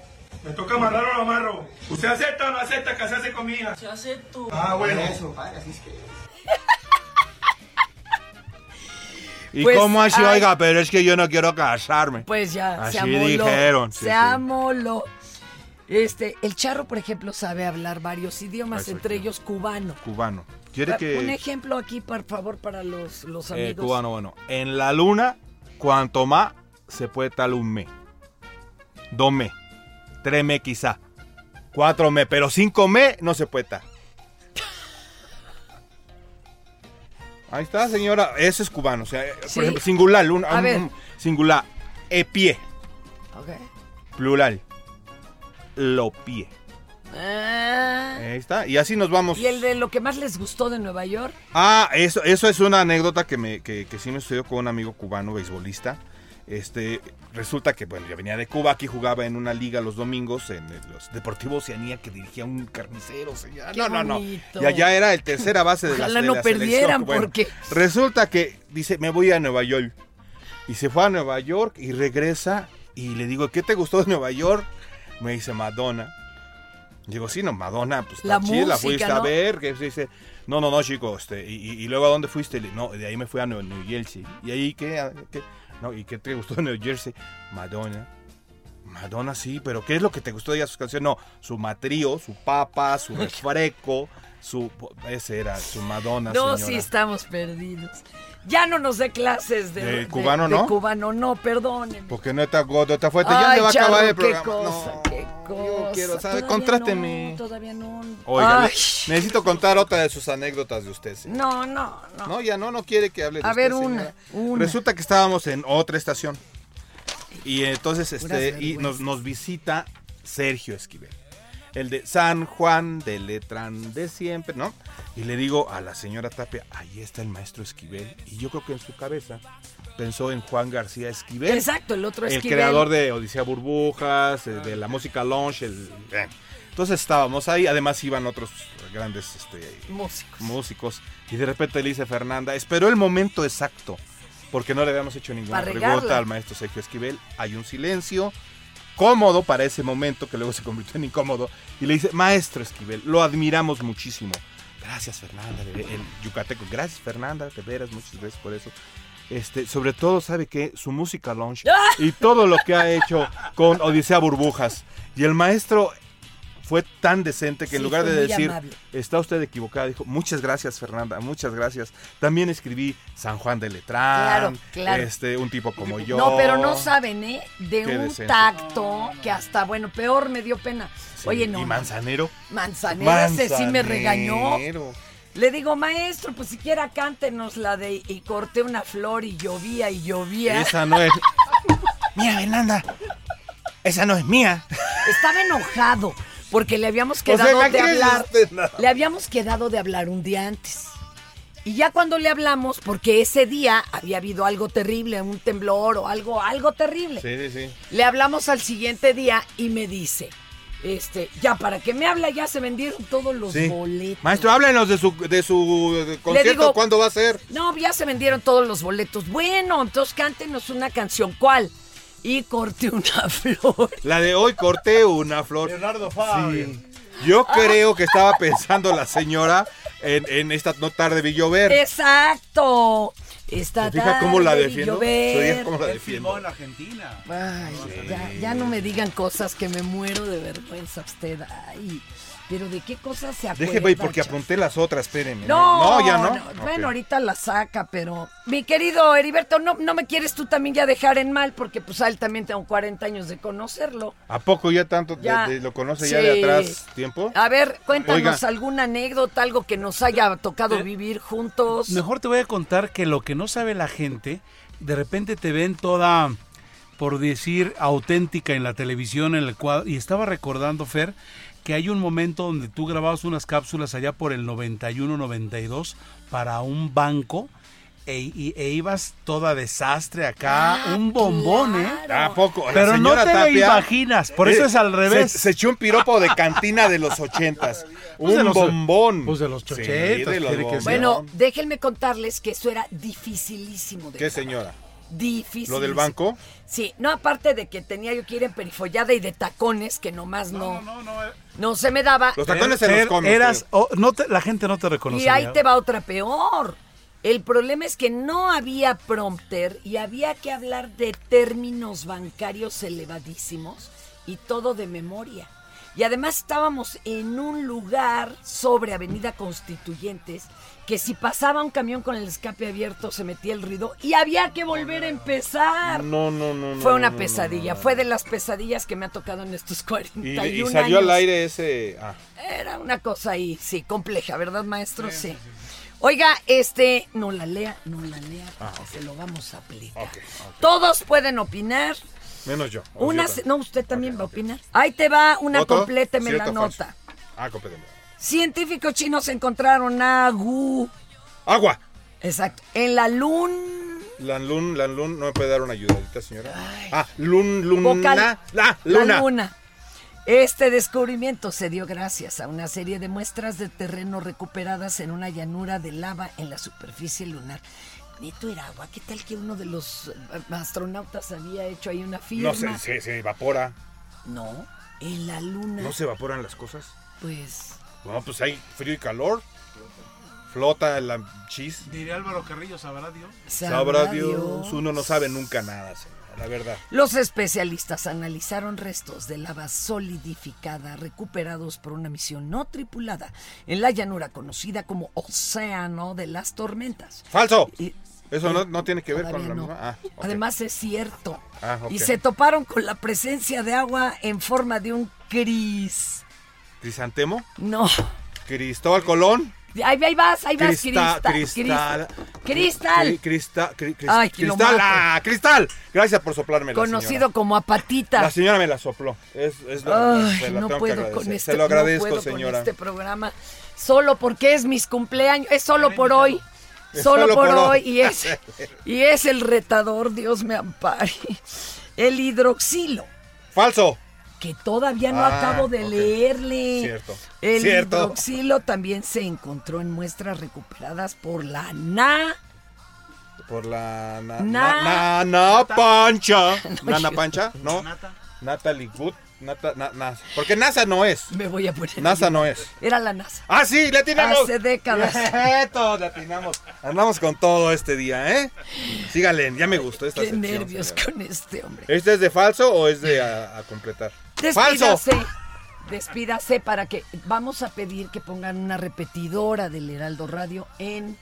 Me toca amarrar o lo amarro. ¿Usted acepta o no acepta casarse con mi hija? Se acepto. Ah, bueno. Eso, padre, así es que... ¿Y Pues, cómo así? ay. Oiga, pero es que yo no quiero casarme. pues ya, Así se amoló. dijeron, sí, se sí. amoló. Este, el charro, por ejemplo, sabe hablar varios idiomas, Eso entre yo. ellos cubano. Cubano. ¿Quiere Un ejemplo aquí, por favor, para los, los Eh, amigos. cubano, bueno. En la luna, cuanto más se puede tal un mes. Dos mes. Tres mes quizá. Cuatro mes. Pero cinco mes no se puede tal. Ahí está, señora. Ese es cubano. O sea, eh, Sí. por ejemplo, singular. luna, A ver. singular. E pie. Ok. Plural. Lo pie. Ah, Ahí está. Y así nos vamos. y el de lo que más les gustó de Nueva York. Ah, eso, eso es una anécdota que, me, que, que sí me sucedió con un amigo cubano, beisbolista. Este, resulta que, bueno, yo venía de Cuba, aquí jugaba en una liga los domingos en el- los Deportivos Oceanía que dirigía un carnicero. Qué No, no, no. Y allá era el tercera base de la Ojalá de no la perdieran, Bueno, porque- Resulta que dice, me voy a Nueva York. Y se fue a Nueva York y regresa y le digo, ¿qué te gustó de Nueva York? Me dice Madonna. Digo, sí, no, Madonna, pues La chida, la música, fuiste ¿no? a ver, que se dice, no, no, no, chico, este, y, y- y luego a dónde fuiste? No, de ahí me fui a New, New Jersey. ¿Y ahí qué? ¿A- qué? No, ¿y qué te gustó de New Jersey? Madonna. Madonna sí, pero ¿qué es lo que te gustó de ella sus canciones? No, su matrío, su papa, su refresco, su ese era su Madonna, No, señora. sí estamos perdidos. Ya no nos dé clases de, ¿De cubano, de no? cubano, no, perdónenme. Porque no está gordo, está fuerte, ya Ay, le va a acabar el programa. Qué cosa, No, qué cosa. quiero. Todavía Contráteme. no, todavía no. Oiga, necesito contar otra de sus anécdotas de usted. no, no, no. No, ya no, no quiere que hable de A usted, ver, una, una. Resulta que estábamos en otra estación. Y entonces este y nos, nos visita Sergio Esquivel. El de San Juan de Letrán de siempre, ¿no? Y le digo a la señora Tapia, ahí está el maestro Esquivel. Y yo creo que en su cabeza pensó en Juan García Esquivel. Exacto, el otro El Esquivel. creador de Odisea Burbujas, eh, de la música lounge. El, eh. Entonces estábamos ahí, además iban otros grandes este, Músicos. músicos. Y de repente le dice Fernanda, esperó el momento exacto, porque no le habíamos hecho ninguna pregunta regarla. al maestro Sergio Esquivel. Hay un silencio cómodo para ese momento, que luego se convirtió en incómodo. Y le dice, maestro Esquivel, lo admiramos muchísimo. Gracias Fernanda, el, el yucateco. Gracias Fernanda, de veras, muchas gracias por eso. Este, sobre todo sabe que su música lounge y todo lo que ha hecho con Odisea Burbujas. Y el maestro fue tan decente que en lugar de decir, amable. está usted equivocada, dijo, muchas gracias Fernanda, muchas gracias. También escribí San Juan de Letrán, Claro, claro. este, un tipo como yo. No, pero no saben, ¿eh? De Qué un decente. tacto que hasta, bueno, peor me dio pena. Sí, Oye, no. Y Manzanero. Manzanero, ese sí me regañó. Manzanero. Le digo, maestro, pues siquiera cántenos la de y corté una flor y llovía y llovía. Esa no es. Mira, Fernanda. Esa no es mía. Estaba enojado porque le habíamos sea, quedado de hablar. nada. Le habíamos quedado de hablar un día antes. Y ya cuando le hablamos, porque ese día había habido algo terrible, un temblor o algo, algo terrible. Sí, sí, sí. Le hablamos al siguiente día y me dice, este, ya para que me habla, ya se vendieron todos los Sí. boletos. Maestro, háblenos de su, de su eh, concierto, digo- ¿cuándo va a ser? No, ya se vendieron todos los boletos. Bueno, entonces cántenos una canción. ¿Cuál? Y corté una flor. La de hoy corté una flor. Leonardo Sí. Yo creo que estaba pensando la señora en, en esta no tarde vi llover. Exacto. Esta ¿Se fija cómo cómo la defiendo? filmó en Argentina. Ay, ya, ya no me digan cosas que me muero de vergüenza usted. Ay, pero ¿de qué cosas se acuerda? Deje, güey, porque apunté las otras, espérenme. No, no, ya no. Bueno, ahorita la saca, pero mi querido Heriberto, no, no me quieres tú también ya dejar en mal, porque pues a él también tengo 40 años de conocerlo. ¿A poco ya tanto Ya. de- lo conoce ya de atrás tiempo? A ver, cuéntanos Oiga. alguna anécdota, algo que nos haya tocado vivir juntos. Mejor te voy a contar que lo que no sabe la gente, de repente te ven toda, por decir, auténtica en la televisión, en el cuadro. Y estaba recordando, Fer, que hay un momento donde tú grababas unas cápsulas allá por el 91-92 para un banco. E, y- e ibas toda desastre acá, un bombón, ¿eh? ¿A poco? La Pero no te lo imaginas, por eso eh, es al revés. Se, se echó un piropo de cantina de los ochentas. Pues un los- bombón. pues de los Sí, ochentas. Bueno, déjenme contarles que eso era dificilísimo de ¿Qué señora? Difícil. ¿Lo del banco? Sí, no aparte de que tenía yo que ir en perifollada y de tacones, que nomás no, no, se me daba. Los tacones se los eras, oh, no te- la gente no te Y reconocería. ahí te va otra peor. El problema es que no había prompter y había que hablar de términos bancarios elevadísimos y todo de memoria. Y además estábamos en un lugar sobre Avenida Constituyentes que si pasaba un camión con el escape abierto se metía el ruido y había que volver a empezar. No, no, no. Fue una no, no, pesadilla, no, fue de las pesadillas que me ha tocado en estos 41 Y, y salió años. al aire ese. Ah, Era una cosa ahí, sí, compleja, ¿verdad, maestro? Sí. Oiga, este, no la lea, no la lea, Ah, porque se lo vamos a aplicar. Todos pueden opinar. Menos yo. Una, yo no, usted también va a opinar. Ahí te va una compléteme la nota. Ah. Científicos chinos encontraron agu. Agua. Exacto. En la luna. Lanlun, Lanlun, ¿no me puede dar una ayudadita, señora? Ah, Lun, Luna. Vocal- La luna. La luna. Este descubrimiento se dio gracias a una serie de muestras de terreno recuperadas en una llanura de lava en la superficie lunar. Neto era agua. ¿Qué tal que uno de los eh, astronautas había hecho ahí una firma? No se, se, se evapora. No, en la luna. ¿No se evaporan las cosas? Pues No, pues hay frío y calor. Flota la chis. Diría Álvaro Carrillo, ¿sabrá Dios? Sabrá Dios. Uno no sabe nunca nada, señora, la verdad. Los especialistas analizaron restos de lava solidificada recuperados por una misión no tripulada en la llanura conocida como Océano de las Tormentas. ¡Falso! Y- Eso no, no tiene que ver con la no. misma. Ah. Además es cierto. Ah. Y se toparon con la presencia de agua en forma de un cris. ¿Crisantemo? No. ¿Cristóbal Colón? Ahí, ahí vas, ahí vas, Crista- cristal. cristal. Cristal. Cri- cri- Ay, cristal. mato. ¡Ah, cristal! Gracias por soplarme Conocido como apatita. La señora me la sopló. Es, es la- Ay, la no que puedo con este, Se lo agradezco, no puedo señora. con este programa. Solo porque es mis cumpleaños, es solo por hoy. Solo, solo por, por hoy hoy. y es y es el retador, Dios me ampare. El hidroxilo, ¡Falso! Que todavía no Ah, acabo de leerle. Cierto. El Cierto. hidroxilo también se encontró en muestras recuperadas por la Na Por la. Na, Na- na, na, na Pancha. No, ¿Nana yo- Pancha? ¿No? Natalie Wood. Nata, na- na- porque NASA no es. Me voy a poner. NASA no es. Era la NASA. ¡Ah, sí! ¡Le atinamos! Hace décadas. Todos le atinamos. Andamos con todo este día, ¿eh? Síganle, ya me gustó esta Qué sección, nervios señora. con este hombre. ¿Este es de falso o es de a, a completar? ¡Falso! Despídase. Despídase para que vamos a pedir que pongan una repetidora del Heraldo Radio en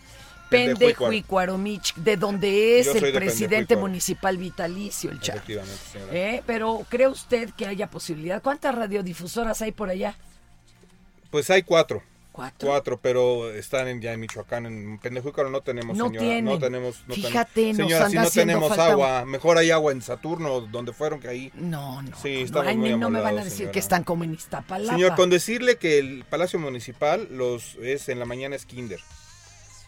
Pendejuicuaromich, de donde es el de presidente municipal vitalicio, el chavo. ¿Eh? Pero ¿cree usted que haya posibilidad? ¿Cuántas radiodifusoras hay por allá? Pues hay cuatro. ¿Cuatro? Cuatro, pero están en, ya en Michoacán. En Pendejuícaro no tenemos, No señora. tienen. No tenemos. No Fíjate, nos Señora, si no tenemos falta agua. Mejor hay agua en Saturno, donde fueron que ahí. No, no. Sí, no, ay, muy no me van a decir señora. que están como en Iztapalapa. Señor, con decirle que el Palacio Municipal los es en la mañana es kinder.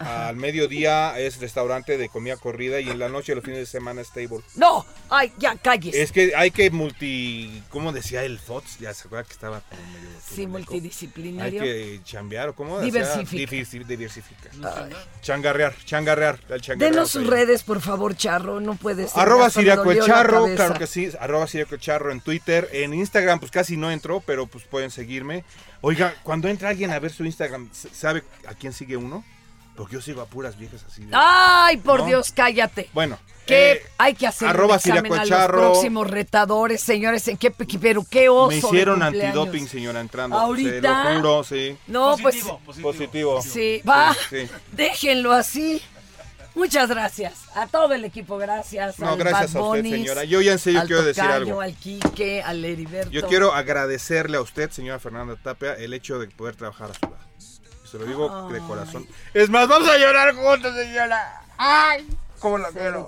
Al mediodía es restaurante de comida corrida y en la noche, los fines de semana, es table. No, ay, ya calles. Es que hay que multi. ¿Cómo decía el Fox? Ya se acuerda que estaba como medio. Sí, turbeco. Hay multidisciplinario. que chambear o cómo Diversifica. Decía, Difi- diversificar. Changarrear, changarrear. El changarrear Denos sus redes, por favor, Charro. No puede ser. Arroba la Siriacuecharro, cabeza. claro que sí. Arroba Siriacuecharro en Twitter. En Instagram, pues casi no entró, pero pues pueden seguirme. Oiga, cuando entra alguien a ver su Instagram, ¿sabe a quién sigue uno? Porque yo sigo a puras viejas así. de- Ay, por ¿No? Dios, cállate. Bueno. ¿Qué eh, hay que hacer? arroba un examen a los próximos retadores, señores. ¿En qué, pero qué oso Me hicieron antidoping, señora, entrando. ¿Ahorita? Se lo juro, sí. No, Positivo, pues. Positivo. Sí, va. Sí, sí. Déjenlo así. Muchas gracias. A todo el equipo, gracias. No, al gracias Bad a usted, señora. Yo ya en serio al quiero decir algo. Al Quique, al Heriberto. Yo quiero agradecerle a usted, señora Fernanda Tapia, el hecho de poder trabajar a su lado. Se lo digo de corazón. Es más, vamos a llorar juntos, señora. Ay, cómo la quiero.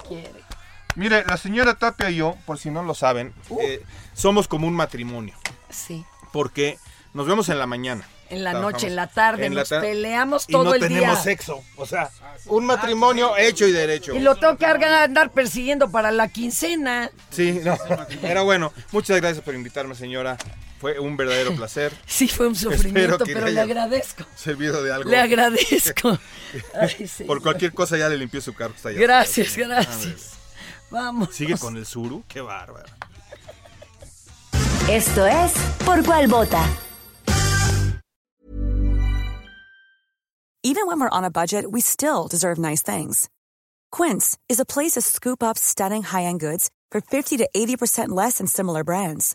Mire, la señora Tapia y yo, por si no lo saben, eh, somos como un matrimonio. Sí. Porque nos vemos en la mañana. En la Trabajamos noche, en la tarde, en la nos tar- peleamos y todo no el tenemos día. sexo. O sea, un matrimonio hecho y derecho. Y lo tengo que andar persiguiendo para la quincena. Sí, no. Pero bueno, muchas gracias por invitarme, señora. Fue un verdadero placer. Sí, fue un sufrimiento, que pero le agradezco. Servido de algo. Le agradezco. Ay, sí. Por cualquier cosa ya le limpié su carro. está ya. Gracias, gracias. Vamos. Sigue con el suru, qué bárbaro. Esto es Por Cuál Vota. Even when we're on a budget, we still deserve nice things. Quince is a place to scoop up stunning high-end goods for 50 to 80% less than similar brands.